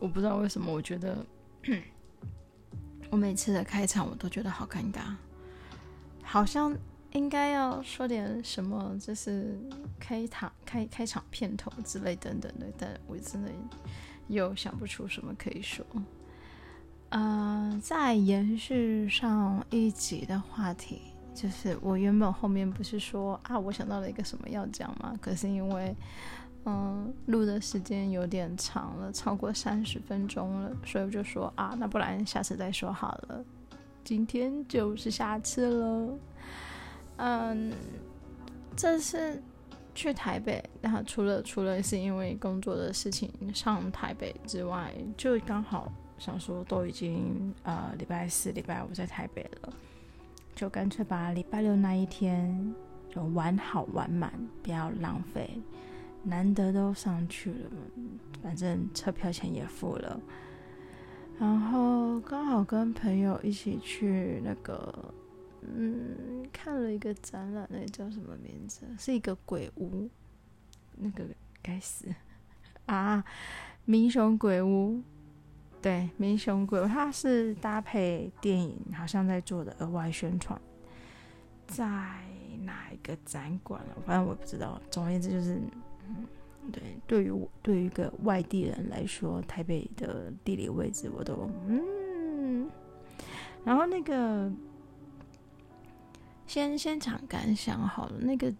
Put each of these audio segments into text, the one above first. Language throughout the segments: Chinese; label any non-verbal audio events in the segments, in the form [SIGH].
我不知道为什么，我觉得我每次的开场我都觉得好尴尬，好像应该要说点什么，就是开场开开场片头之类等等的，但我真的又想不出什么可以说。嗯、呃，在延续上一集的话题，就是我原本后面不是说啊，我想到了一个什么要讲吗？可是因为。嗯，录的时间有点长了，超过三十分钟了，所以我就说啊，那不然下次再说好了。今天就是下次了。嗯，这次去台北，然后除了除了是因为工作的事情上台北之外，就刚好想说都已经呃礼拜四、礼拜五在台北了，就干脆把礼拜六那一天就玩好玩满，不要浪费。难得都上去了，反正车票钱也付了，然后刚好跟朋友一起去那个，嗯，看了一个展览，那叫什么名字？是一个鬼屋，那个该死 [LAUGHS] 啊！民雄鬼屋，对，民雄鬼屋，它是搭配电影，好像在做的额外宣传，在哪一个展馆了？反正我不知道。总而言之，就是。对，对于我，对于一个外地人来说，台北的地理位置我都嗯。然后那个，先先讲感想好了。那个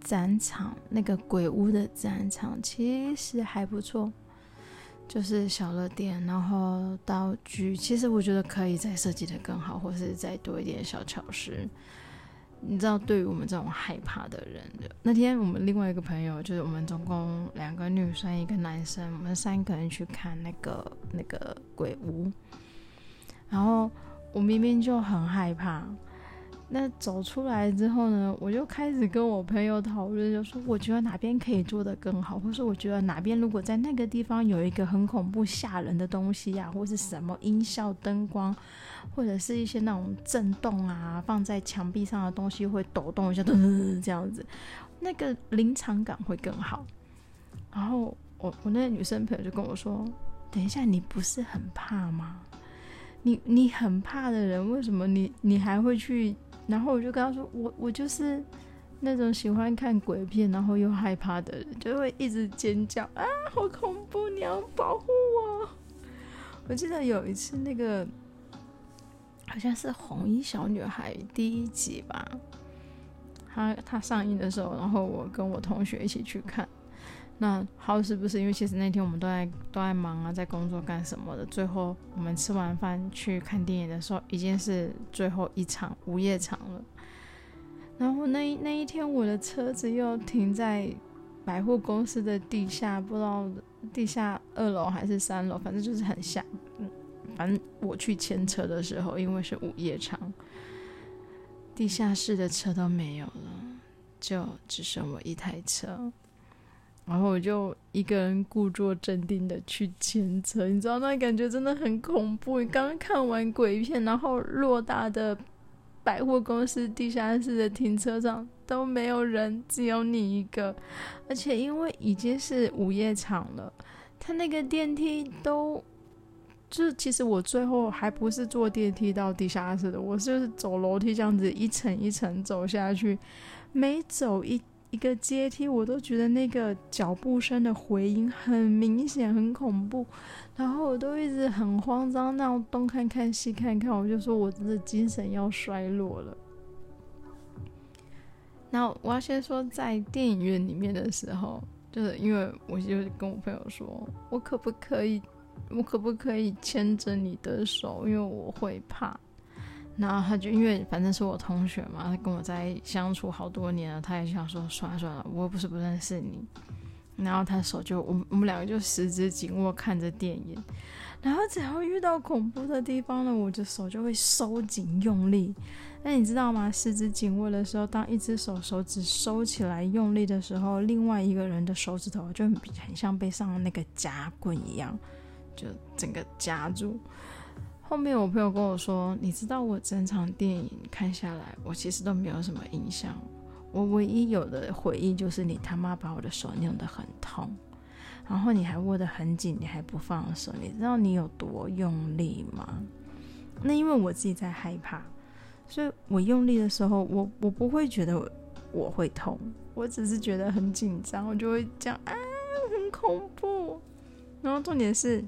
展场，那个鬼屋的展场其实还不错，就是小乐店，然后道具，其实我觉得可以再设计得更好，或是再多一点小巧思。你知道，对于我们这种害怕的人，那天我们另外一个朋友，就是我们总共两个女生一个男生，我们三个人去看那个那个鬼屋，然后我明明就很害怕。那走出来之后呢，我就开始跟我朋友讨论，就说我觉得哪边可以做得更好，或是我觉得哪边如果在那个地方有一个很恐怖吓人的东西呀、啊，或是什么音效、灯光，或者是一些那种震动啊，放在墙壁上的东西会抖动一下，噔噔噔这样子，那个临场感会更好。然后我我那个女生朋友就跟我说：“等一下，你不是很怕吗？你你很怕的人，为什么你你还会去？”然后我就跟他说：“我我就是那种喜欢看鬼片，然后又害怕的人，就会一直尖叫啊，好恐怖！你要保护我。”我记得有一次，那个好像是《红衣小女孩》第一集吧，她她上映的时候，然后我跟我同学一起去看。那好是不是因为其实那天我们都在都在忙啊，在工作干什么的？最后我们吃完饭去看电影的时候，已经是最后一场午夜场了。然后那那一天我的车子又停在百货公司的地下，不知道地下二楼还是三楼，反正就是很下。嗯，反正我去牵车的时候，因为是午夜场，地下室的车都没有了，就只剩我一台车。然后我就一个人故作镇定的去牵车，你知道那感觉真的很恐怖。你刚刚看完鬼片，然后偌大的百货公司地下室的停车场都没有人，只有你一个。而且因为已经是午夜场了，他那个电梯都，就是其实我最后还不是坐电梯到地下室的，我就是走楼梯这样子一层一层走下去，每走一。一个阶梯，我都觉得那个脚步声的回音很明显，很恐怖，然后我都一直很慌张，那样东看看西看看，我就说我真的精神要衰落了。那我要先说，在电影院里面的时候，就是因为我就跟我朋友说，我可不可以，我可不可以牵着你的手，因为我会怕。然后他就因为反正是我同学嘛，他跟我在相处好多年了，他也想说算了算了，我又不是不认识你。然后他手就我们我们两个就十指紧握看着电影，然后只要遇到恐怖的地方呢，我的手就会收紧用力。那你知道吗？十指紧握的时候，当一只手手指收起来用力的时候，另外一个人的手指头就很很像被上了那个夹棍一样，就整个夹住。后面我朋友跟我说：“你知道我整场电影看下来，我其实都没有什么印象。我唯一有的回忆就是你他妈把我的手弄得很痛。然后你还握得很紧，你还不放手，你知道你有多用力吗？那因为我自己在害怕，所以我用力的时候，我我不会觉得我，我会痛，我只是觉得很紧张，我就会讲啊，很恐怖。然后重点是，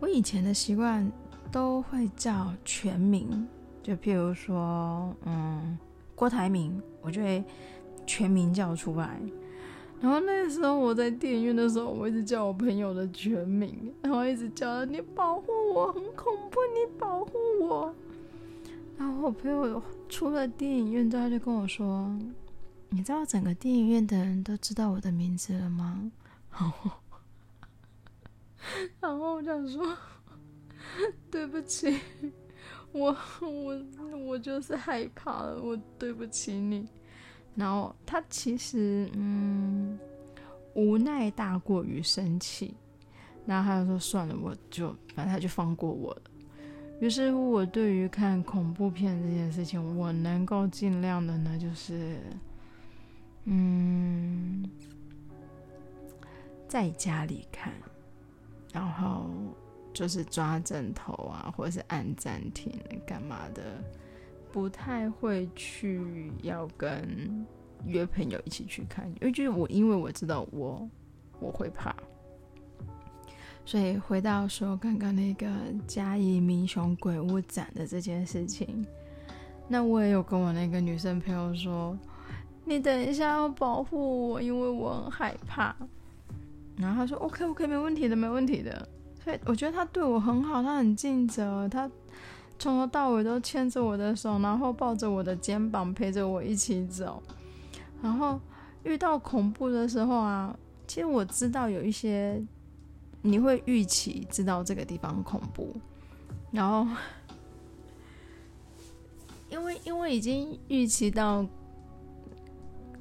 我以前的习惯都会叫全名，就譬如说，嗯，郭台铭，我就会全名叫出来。然后那时候我在电影院的时候，我一直叫我朋友的全名，然后一直叫他，你保护我，很恐怖，你保护我。然后我朋友出了电影院之后，他就跟我说：“你知道整个电影院的人都知道我的名字了吗？”然后，我想说：“对不起，我我我就是害怕了，我对不起你。”然后他其实嗯，无奈大过于生气，然后他就说算了，我就反正他就放过我了。于是乎，我对于看恐怖片这件事情，我能够尽量的呢，就是嗯，在家里看，然后就是抓枕头啊，或者是按暂停干嘛的。不太会去要跟约朋友一起去看，因为就是我，因为我知道我我会怕，所以回到说刚刚那个嘉义民雄鬼屋展的这件事情，那我也有跟我那个女生朋友说，你等一下要保护我，因为我很害怕。然后他说 OK OK 没问题的，没问题的。所以我觉得他对我很好，他很尽责，他。从头到尾都牵着我的手，然后抱着我的肩膀，陪着我一起走。然后遇到恐怖的时候啊，其实我知道有一些你会预期知道这个地方恐怖，然后因为因为已经预期到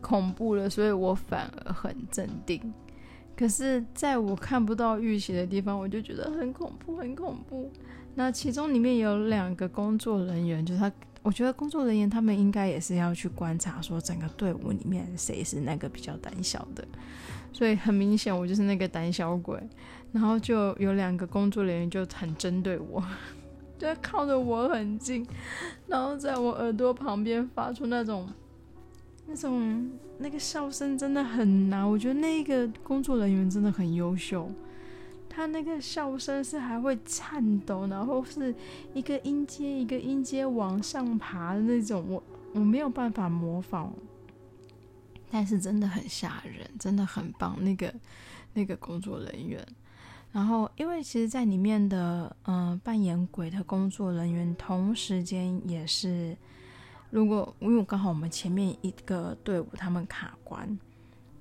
恐怖了，所以我反而很镇定。可是在我看不到预期的地方，我就觉得很恐怖，很恐怖。那其中里面有两个工作人员，就是他，我觉得工作人员他们应该也是要去观察，说整个队伍里面谁是那个比较胆小的，所以很明显我就是那个胆小鬼，然后就有两个工作人员就很针对我，[LAUGHS] 就靠着我很近，然后在我耳朵旁边发出那种那种那个笑声，真的很难，我觉得那个工作人员真的很优秀。他那个笑声是还会颤抖，然后是一个音阶一个音阶往上爬的那种，我我没有办法模仿，但是真的很吓人，真的很棒。那个那个工作人员，然后因为其实，在里面的嗯、呃、扮演鬼的工作人员，同时间也是，如果因为刚好我们前面一个队伍他们卡关，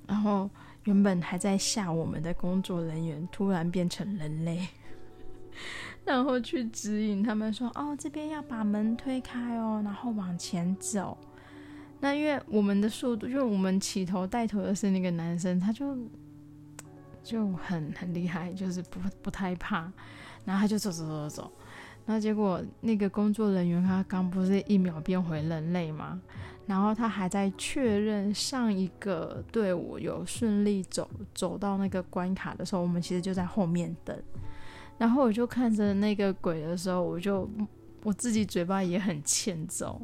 然后。原本还在吓我们的工作人员，突然变成人类，[LAUGHS] 然后去指引他们说：“哦，这边要把门推开哦，然后往前走。”那因为我们的速度，因为我们起头带头的是那个男生，他就就很很厉害，就是不不太怕，然后他就走走走走走。那结果那个工作人员他刚不是一秒变回人类吗？然后他还在确认上一个队伍有顺利走走到那个关卡的时候，我们其实就在后面等。然后我就看着那个鬼的时候，我就我自己嘴巴也很欠揍。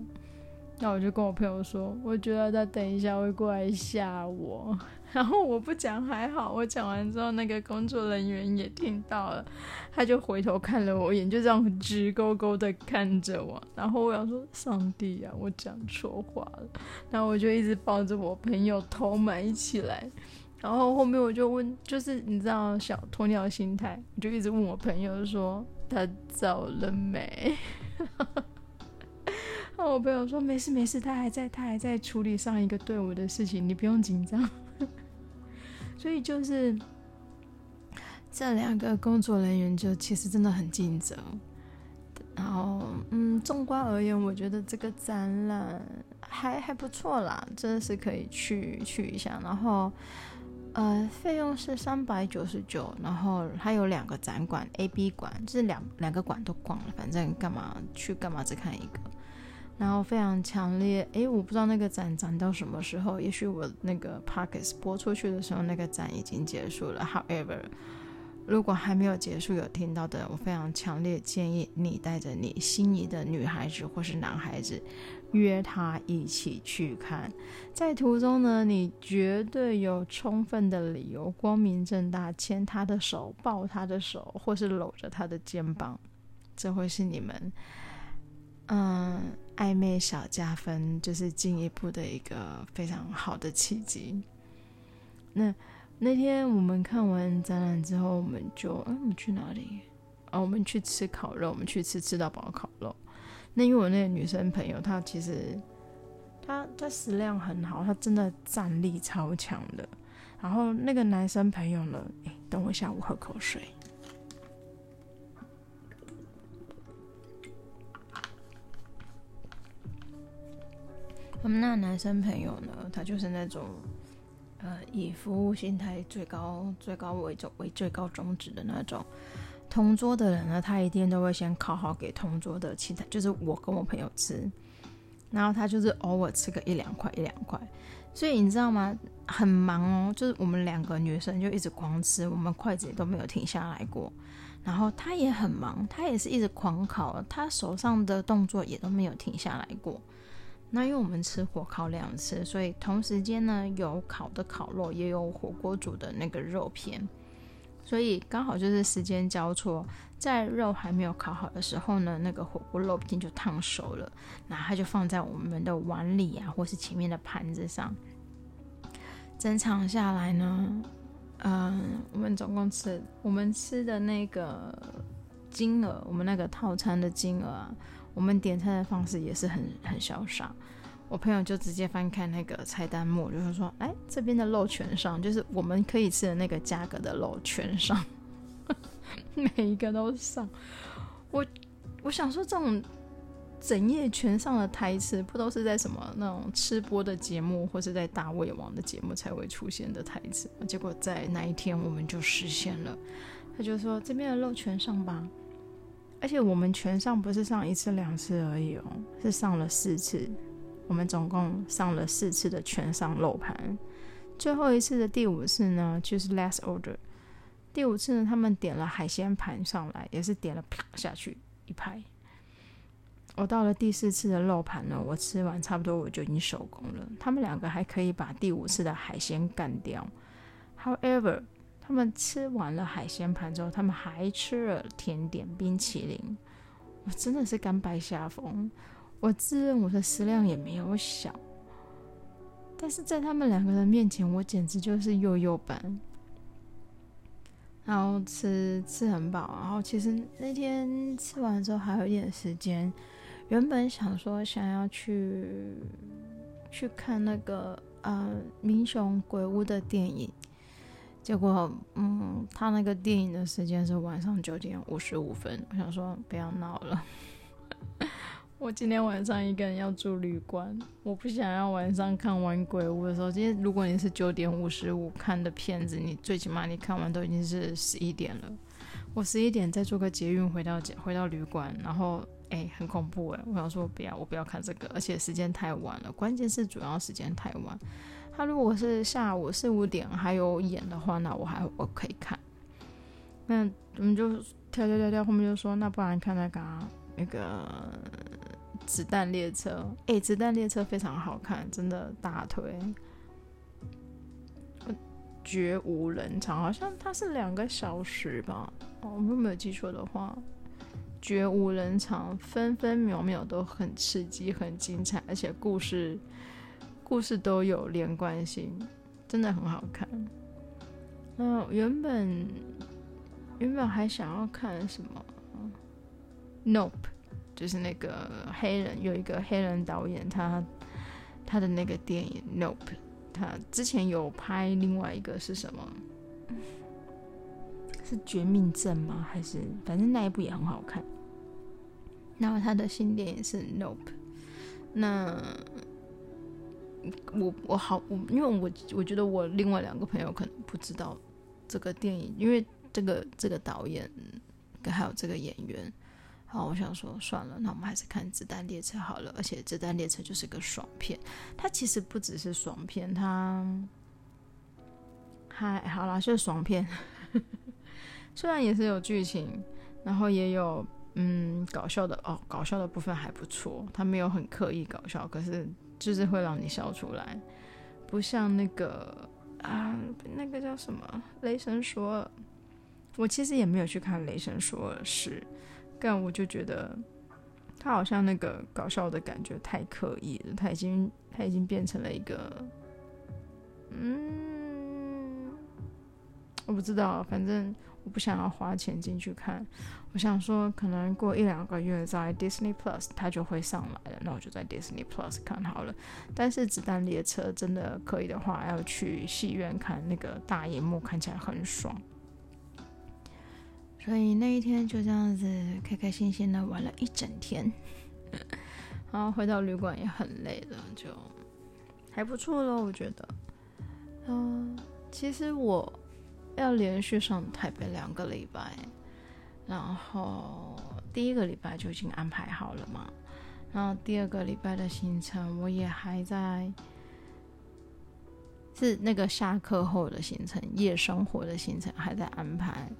那我就跟我朋友说，我觉得他等一下会过来吓我。[LAUGHS] 然后我不讲还好，我讲完之后，那个工作人员也听到了，他就回头看了我一眼，就这样直勾勾的看着我。然后我想说，上帝啊，我讲错话了。然后我就一直抱着我朋友头埋起来。然后后面我就问，就是你知道小鸵鸟心态，我就一直问我朋友说他走了没？[LAUGHS] 然后我朋友说没事没事，他还在，他还在处理上一个队伍的事情，你不用紧张。所以就是这两个工作人员就其实真的很尽责，然后嗯，纵观而言，我觉得这个展览还还不错啦，真的是可以去去一下。然后呃，费用是三百九十九，然后还有两个展馆，A、B 馆，就是两两个馆都逛了，反正干嘛去干嘛只看一个。然后非常强烈，诶，我不知道那个展展到什么时候，也许我那个 podcast 播出去的时候，那个展已经结束了。However，如果还没有结束，有听到的，我非常强烈建议你带着你心仪的女孩子或是男孩子，约他一起去看。在途中呢，你绝对有充分的理由，光明正大牵他的手、抱他的手，或是搂着他的肩膀，这会是你们。嗯，暧昧小加分就是进一步的一个非常好的契机。那那天我们看完展览之后，我们就，嗯，我们去哪里？啊，我们去吃烤肉，我们去吃吃到饱烤肉。那因为我那个女生朋友，她其实她她食量很好，她真的战力超强的。然后那个男生朋友呢，诶，等我下，我喝口水。我们那男生朋友呢，他就是那种，呃，以服务心态最高、最高为重为最高宗旨的那种。同桌的人呢，他一定都会先烤好给同桌的其他，就是我跟我朋友吃，然后他就是偶尔吃个一两块、一两块。所以你知道吗？很忙哦，就是我们两个女生就一直狂吃，我们筷子也都没有停下来过。然后他也很忙，他也是一直狂烤，他手上的动作也都没有停下来过。那因为我们吃火烤两次，所以同时间呢，有烤的烤肉，也有火锅煮的那个肉片，所以刚好就是时间交错，在肉还没有烤好的时候呢，那个火锅肉片就烫熟了，然后它就放在我们的碗里啊，或是前面的盘子上。整场下来呢，嗯，我们总共吃我们吃的那个金额，我们那个套餐的金额。我们点餐的方式也是很很潇洒，我朋友就直接翻开那个菜单目，就是说，哎，这边的肉全上，就是我们可以吃的那个价格的肉全上，[LAUGHS] 每一个都上。我我想说，这种整页全上的台词，不都是在什么那种吃播的节目，或是在大胃王的节目才会出现的台词？结果在那一天我们就实现了，他就说，这边的肉全上吧。而且我们全上不是上一次两次而已哦，是上了四次。我们总共上了四次的全上肉盘，最后一次的第五次呢，就是 last order。第五次呢，他们点了海鲜盘上来，也是点了啪下去一排。我到了第四次的肉盘呢，我吃完差不多我就已经收工了。他们两个还可以把第五次的海鲜干掉。However。他们吃完了海鲜盘之后，他们还吃了甜点冰淇淋。我真的是甘拜下风。我自认我的食量也没有小，但是在他们两个人面前，我简直就是幼幼班。然后吃吃很饱，然后其实那天吃完之后还有一点时间，原本想说想要去去看那个呃民雄鬼屋的电影。结果，嗯，他那个电影的时间是晚上九点五十五分。我想说，不要闹了。[LAUGHS] 我今天晚上一个人要住旅馆，我不想要晚上看完鬼屋的时候。今天如果你是九点五十五看的片子，你最起码你看完都已经是十一点了。我十一点再坐个捷运回到回到旅馆，然后哎，很恐怖哎！我想说，不要，我不要看这个，而且时间太晚了。关键是主要时间太晚。他如果是下午四五点还有演的话，那我还我可以看。那我们就跳跳跳跳，后面就说，那不然看那个、啊、那个子弹列车。哎，子弹列车非常好看，真的大推。绝无人场，好像它是两个小时吧？哦，我没有记错的话，绝无人场，分分秒秒都很刺激、很精彩，而且故事。故事都有连贯性，真的很好看。那原本原本还想要看什么？Nope，就是那个黑人，有一个黑人导演，他他的那个电影 Nope，他之前有拍另外一个是什么？是绝命镇吗？还是反正那一部也很好看。然后他的新电影是 Nope，那。我我好我，因为我我觉得我另外两个朋友可能不知道这个电影，因为这个这个导演跟还有这个演员，好，我想说算了，那我们还是看《子弹列车》好了。而且《子弹列车》就是个爽片，它其实不只是爽片，它还好啦，是爽片。虽然也是有剧情，然后也有嗯搞笑的哦，搞笑的部分还不错，它没有很刻意搞笑，可是就是会让你笑出来，不像那个啊那个叫什么《雷神索尔》，我其实也没有去看《雷神索尔》是。但我就觉得他好像那个搞笑的感觉太刻意了，他已经他已经变成了一个，嗯，我不知道，反正我不想要花钱进去看。我想说，可能过一两个月在 Disney Plus 它就会上来了，那我就在 Disney Plus 看好了。但是《子弹列车》真的可以的话，要去戏院看，那个大荧幕看起来很爽。所以那一天就这样子开开心心的玩了一整天，[LAUGHS] 然后回到旅馆也很累了，就还不错咯，我觉得。嗯，其实我要连续上台北两个礼拜，然后第一个礼拜就已经安排好了嘛，然后第二个礼拜的行程我也还在，是那个下课后的行程，夜生活的行程还在安排。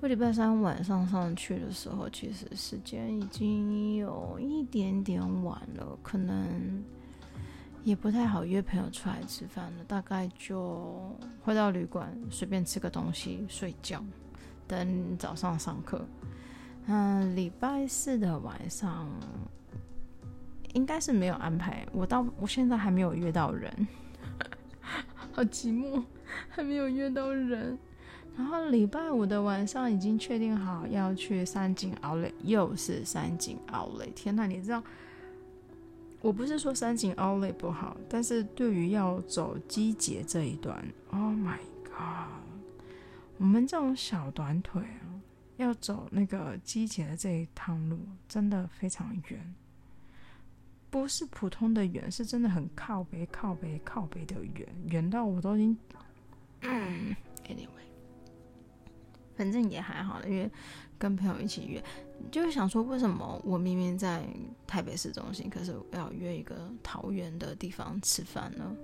我礼拜三晚上上去的时候，其实时间已经有一点点晚了，可能也不太好约朋友出来吃饭了。大概就回到旅馆，随便吃个东西，睡觉，等早上上课。嗯，礼拜四的晚上应该是没有安排，我到我现在还没有约到人，[LAUGHS] 好寂寞，还没有约到人。然后礼拜五的晚上已经确定好要去三井奥莱，又是三井奥莱。天呐，你知道，我不是说三井奥莱不好，但是对于要走机捷这一段，Oh my god，我们这种小短腿啊，要走那个机捷的这一趟路，真的非常远，不是普通的远，是真的很靠北、靠北、靠北的远，远到我都已经，[COUGHS] 嗯，Anyway。反正也还好，因为跟朋友一起约，就是想说，为什么我明明在台北市中心，可是要约一个桃园的地方吃饭呢？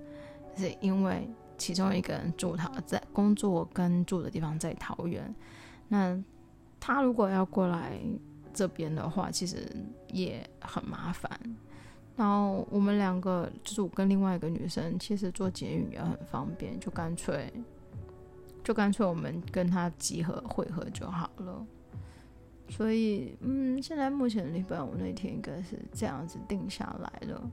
是因为其中一个人住他在工作跟住的地方在桃园，那他如果要过来这边的话，其实也很麻烦。然后我们两个就是我跟另外一个女生，其实坐捷运也很方便，就干脆。就干脆我们跟他集合会合就好了，所以嗯，现在目前礼拜五那天应该是这样子定下来了。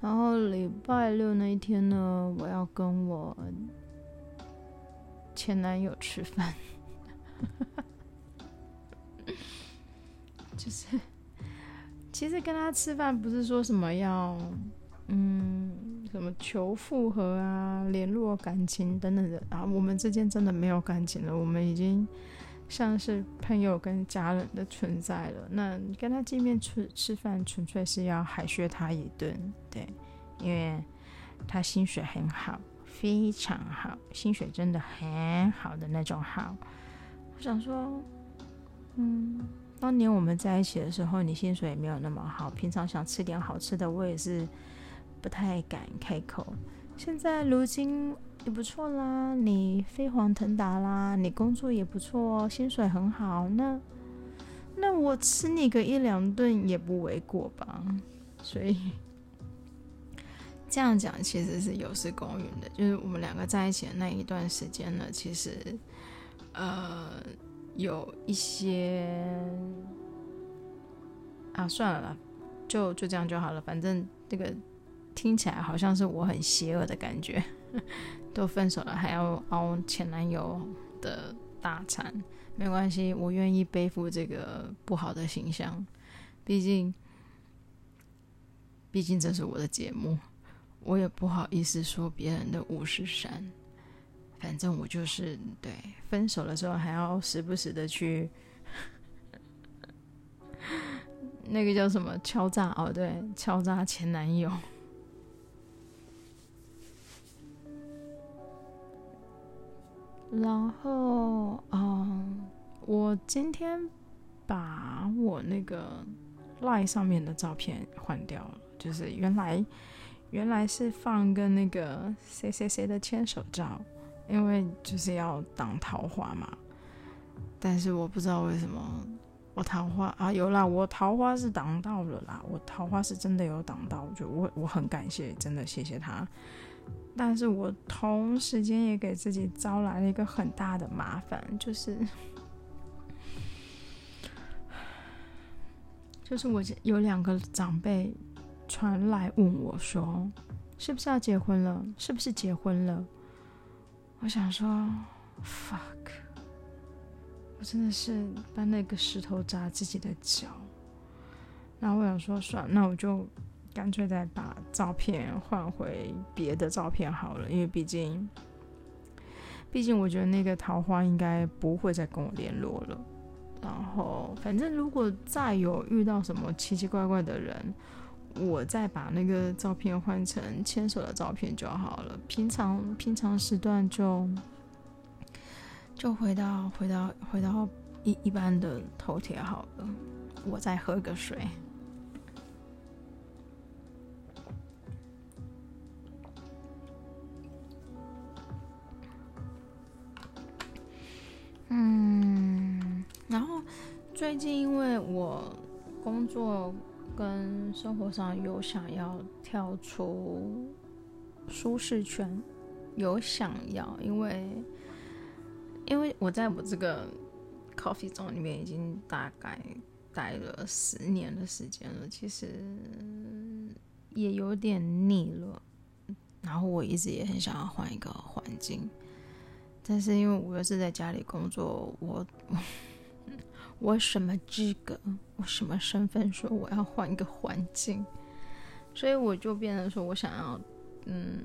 然后礼拜六那一天呢，我要跟我前男友吃饭，[LAUGHS] 就是其实跟他吃饭不是说什么要嗯。什么求复合啊，联络感情等等的啊，我们之间真的没有感情了，我们已经像是朋友跟家人的存在了。那你跟他见面吃吃饭，纯粹是要海削他一顿，对，因为他薪水很好，非常好，薪水真的很好的那种好。我想说，嗯，当年我们在一起的时候，你薪水也没有那么好，平常想吃点好吃的，我也是。不太敢开口，现在如今也不错啦，你飞黄腾达啦，你工作也不错哦，薪水很好，那那我吃你个一两顿也不为过吧？所以这样讲其实是有失公允的，就是我们两个在一起的那一段时间呢，其实呃有一些啊，算了啦，就就这样就好了，反正这个。听起来好像是我很邪恶的感觉，[LAUGHS] 都分手了还要熬前男友的大餐，没关系，我愿意背负这个不好的形象，毕竟，毕竟这是我的节目，我也不好意思说别人的五十三，反正我就是对，分手了之后还要时不时的去，[LAUGHS] 那个叫什么敲诈哦，对，敲诈前男友。然后，嗯，我今天把我那个 Line 上面的照片换掉了，就是原来原来是放个那个谁谁谁的牵手照，因为就是要挡桃花嘛。但是我不知道为什么我桃花啊有啦，我桃花是挡到了啦，我桃花是真的有挡到，就我我很感谢，真的谢谢他。但是我同时间也给自己招来了一个很大的麻烦，就是。就是我有两个长辈传来问我说，是不是要结婚了？是不是结婚了？我想说，fuck，我真的是把那个石头砸自己的脚。然后我想说，算，那我就干脆再把照片换回别的照片好了，因为毕竟，毕竟我觉得那个桃花应该不会再跟我联络了。然后，反正如果再有遇到什么奇奇怪怪的人，我再把那个照片换成牵手的照片就好了。平常平常时段就就回到回到回到一一般的头贴好了。我再喝个水。近因为我工作跟生活上有想要跳出舒适圈，有想要，因为因为我在我这个 coffee zone 里面已经大概待了十年的时间了，其实也有点腻了。然后我一直也很想要换一个环境，但是因为我又是在家里工作，我。我什么资格？我什么身份？说我要换一个环境，所以我就变成说我想要嗯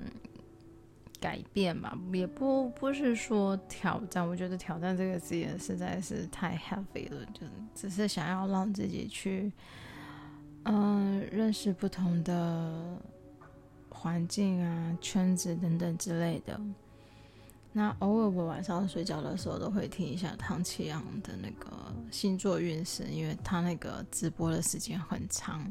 改变吧，也不不是说挑战。我觉得挑战这个字也实在是太 heavy 了，就只是想要让自己去嗯认识不同的环境啊、圈子等等之类的。那偶尔我晚上睡觉的时候都会听一下唐启阳的那个星座运势，因为他那个直播的时间很长，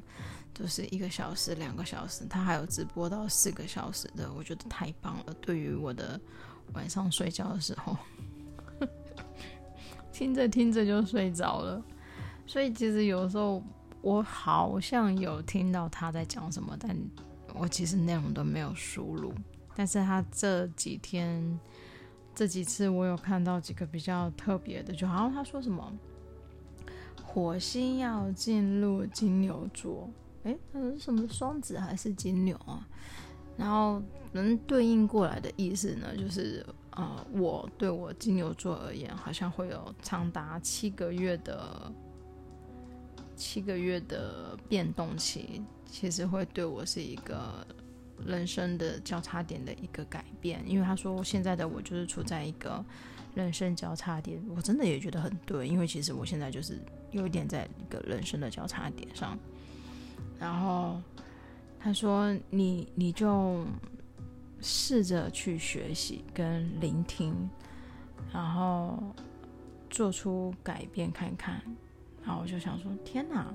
就是一个小时、两个小时，他还有直播到四个小时的，我觉得太棒了。对于我的晚上睡觉的时候，听着听着就睡着了。所以其实有时候我好像有听到他在讲什么，但我其实内容都没有输入。但是他这几天。这几次我有看到几个比较特别的，就好像他说什么火星要进入金牛座，诶，他是什么双子还是金牛啊？然后能对应过来的意思呢，就是呃，我对我金牛座而言，好像会有长达七个月的七个月的变动期，其实会对我是一个。人生的交叉点的一个改变，因为他说现在的我就是处在一个人生交叉点，我真的也觉得很对，因为其实我现在就是有一点在一个人生的交叉点上。然后他说你你就试着去学习跟聆听，然后做出改变看看。然后我就想说，天哪！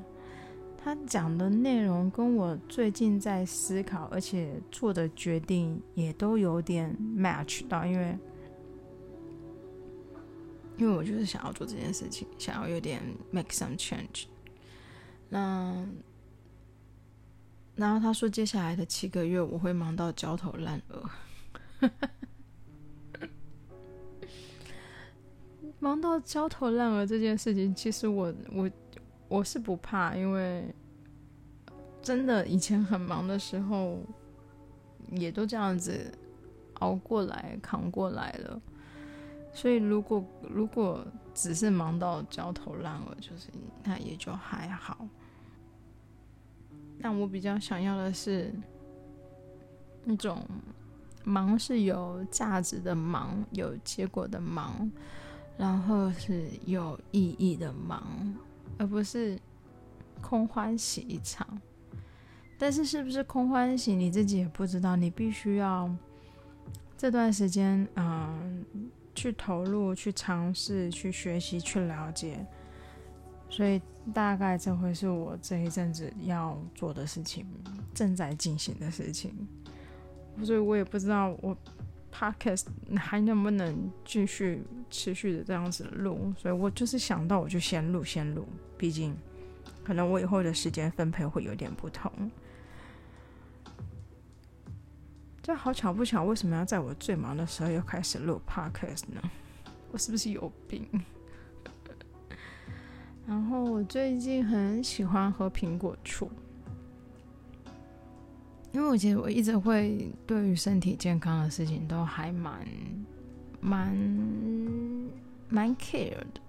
他讲的内容跟我最近在思考，而且做的决定也都有点 match 到，因为因为我就是想要做这件事情，想要有点 make some change。那然后他说，接下来的七个月我会忙到焦头烂额，[LAUGHS] 忙到焦头烂额这件事情，其实我我。我是不怕，因为真的以前很忙的时候，也都这样子熬过来、扛过来了。所以如果如果只是忙到焦头烂额，就是那也就还好。但我比较想要的是那种忙是有价值的忙，有结果的忙，然后是有意义的忙。而不是空欢喜一场，但是是不是空欢喜你自己也不知道，你必须要这段时间，嗯，去投入、去尝试、去学习、去了解，所以大概这会是我这一阵子要做的事情，正在进行的事情。所以我也不知道我 podcast 还能不能继续持续的这样子录，所以我就是想到我就先录先录，毕竟可能我以后的时间分配会有点不同。这好巧不巧，为什么要在我最忙的时候又开始录 podcast 呢？我是不是有病？[LAUGHS] 然后我最近很喜欢喝苹果醋。因为我觉得我一直会对于身体健康的事情都还蛮蛮蛮 care 的，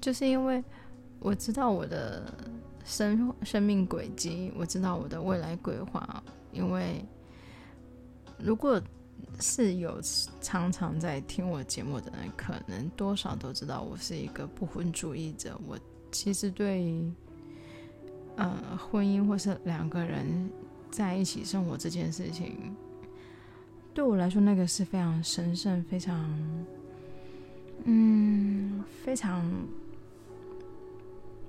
就是因为我知道我的生生命轨迹，我知道我的未来规划。因为如果是有常常在听我节目的人，可能多少都知道我是一个不婚主义者。我其实对呃婚姻或是两个人。在一起生活这件事情，对我来说，那个是非常神圣、非常，嗯，非常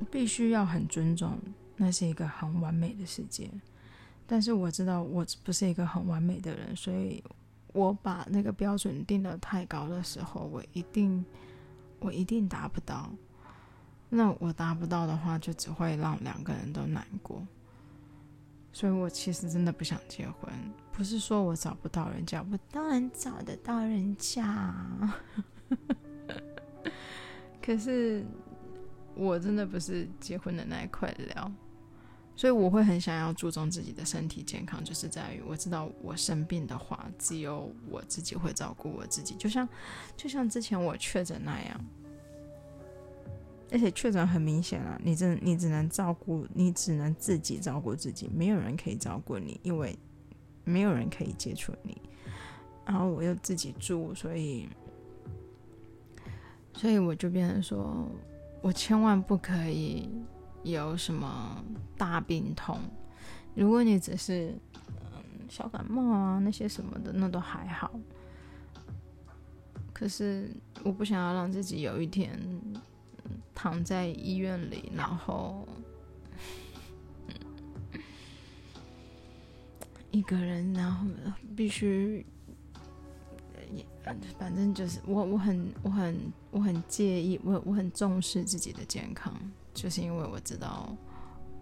必须要很尊重。那是一个很完美的世界，但是我知道我不是一个很完美的人，所以我把那个标准定得太高的时候，我一定，我一定达不到。那我达不到的话，就只会让两个人都难过。所以我其实真的不想结婚，不是说我找不到人家，我当然找得到人家。[LAUGHS] 可是我真的不是结婚的那一块料，所以我会很想要注重自己的身体健康，就是在于我知道我生病的话，只有我自己会照顾我自己，就像就像之前我确诊那样。而且确诊很明显啊，你只你只能照顾，你只能自己照顾自己，没有人可以照顾你，因为没有人可以接触你。然后我又自己住，所以所以我就变成说，我千万不可以有什么大病痛。如果你只是嗯小感冒啊那些什么的，那都还好。可是我不想要让自己有一天。躺在医院里，然后一个人，然后必须，反正就是我，我很，我很，我很介意，我我很重视自己的健康，就是因为我知道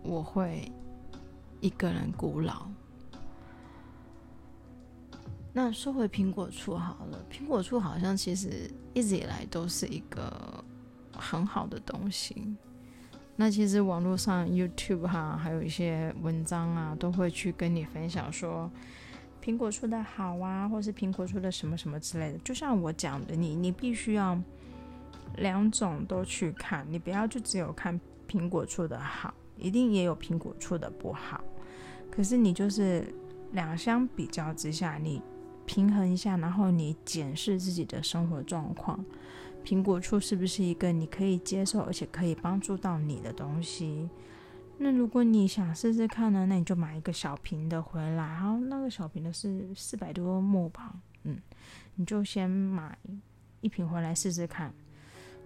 我会一个人孤老。那说回苹果醋好了，苹果醋好像其实一直以来都是一个。很好的东西，那其实网络上 YouTube 哈，还有一些文章啊，都会去跟你分享说苹果醋的好啊，或是苹果醋的什么什么之类的。就像我讲的，你你必须要两种都去看，你不要就只有看苹果醋的好，一定也有苹果醋的不好。可是你就是两相比较之下，你平衡一下，然后你检视自己的生活状况。苹果醋是不是一个你可以接受，而且可以帮助到你的东西？那如果你想试试看呢？那你就买一个小瓶的回来，然后那个小瓶的是四百多沫吧，嗯，你就先买一瓶回来试试看。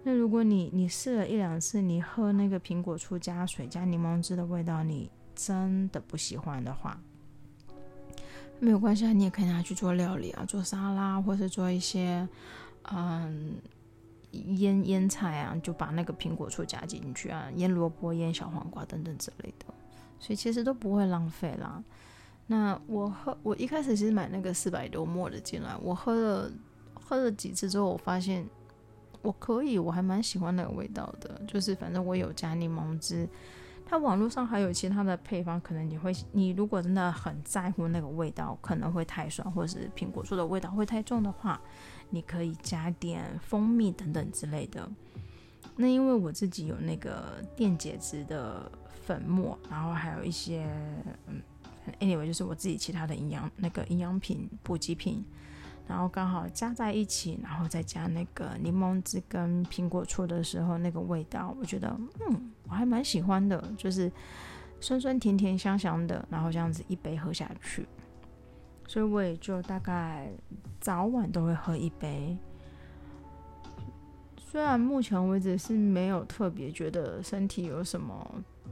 那如果你你试了一两次，你喝那个苹果醋加水加柠檬汁的味道，你真的不喜欢的话，没有关系啊，你也可以拿去做料理啊，做沙拉，或是做一些嗯。腌腌菜啊，就把那个苹果醋加进去啊，腌萝卜、腌小黄瓜等等之类的，所以其实都不会浪费啦。那我喝，我一开始其实买那个四百多沫的进来，我喝了喝了几次之后，我发现我可以，我还蛮喜欢那个味道的。就是反正我有加柠檬汁，它网络上还有其他的配方，可能你会，你如果真的很在乎那个味道，可能会太酸，或者是苹果醋的味道会太重的话。你可以加点蜂蜜等等之类的。那因为我自己有那个电解质的粉末，然后还有一些嗯，anyway 就是我自己其他的营养那个营养品补给品，然后刚好加在一起，然后再加那个柠檬汁跟苹果醋的时候，那个味道我觉得嗯我还蛮喜欢的，就是酸酸甜甜香香的，然后这样子一杯喝下去。所以我也就大概早晚都会喝一杯，虽然目前为止是没有特别觉得身体有什么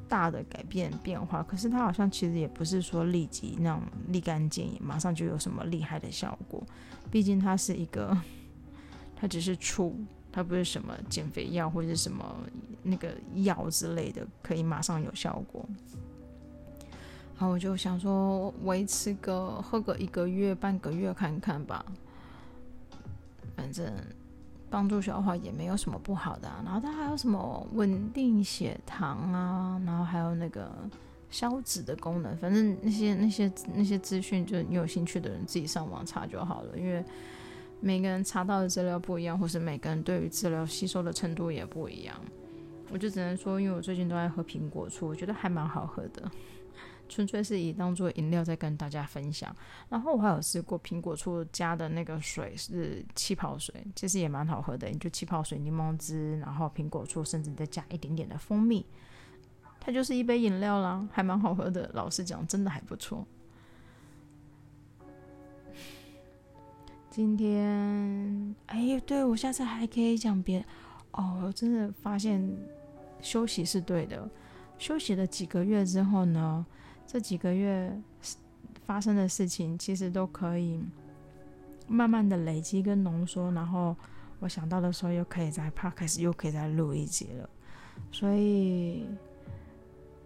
大的改变变化，可是它好像其实也不是说立即那种立竿见影，马上就有什么厉害的效果。毕竟它是一个，[LAUGHS] 它只是醋，它不是什么减肥药或者什么那个药之类的，可以马上有效果。然后我就想说，维持个喝个一个月、半个月看看吧。反正帮助消化也没有什么不好的。然后它还有什么稳定血糖啊，然后还有那个消脂的功能。反正那些那些那些资讯，就是你有兴趣的人自己上网查就好了。因为每个人查到的资料不一样，或是每个人对于资料吸收的程度也不一样。我就只能说，因为我最近都在喝苹果醋，我觉得还蛮好喝的。纯粹是以当做饮料在跟大家分享，然后我还有试过苹果醋加的那个水是气泡水，其实也蛮好喝的。你就气泡水、柠檬汁，然后苹果醋，甚至再加一点点的蜂蜜，它就是一杯饮料啦，还蛮好喝的。老实讲，真的还不错。今天，哎，对，我下次还可以讲别哦。我真的发现休息是对的，休息了几个月之后呢，这几个月发生的事情，其实都可以慢慢的累积跟浓缩，然后我想到的时候，又可以在 Podcast 又可以再录一集了。所以，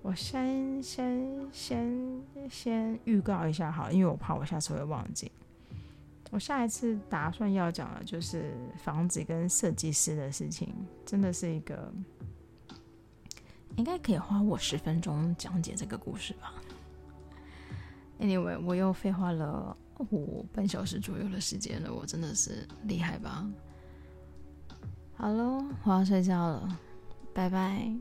我先先先先预告一下好，因为我怕我下次会忘记。我下一次打算要讲的就是房子跟设计师的事情，真的是一个应该可以花我十分钟讲解这个故事吧。Anyway，我又废话了五半小时左右的时间了，我真的是厉害吧？好喽，我要睡觉了，拜拜。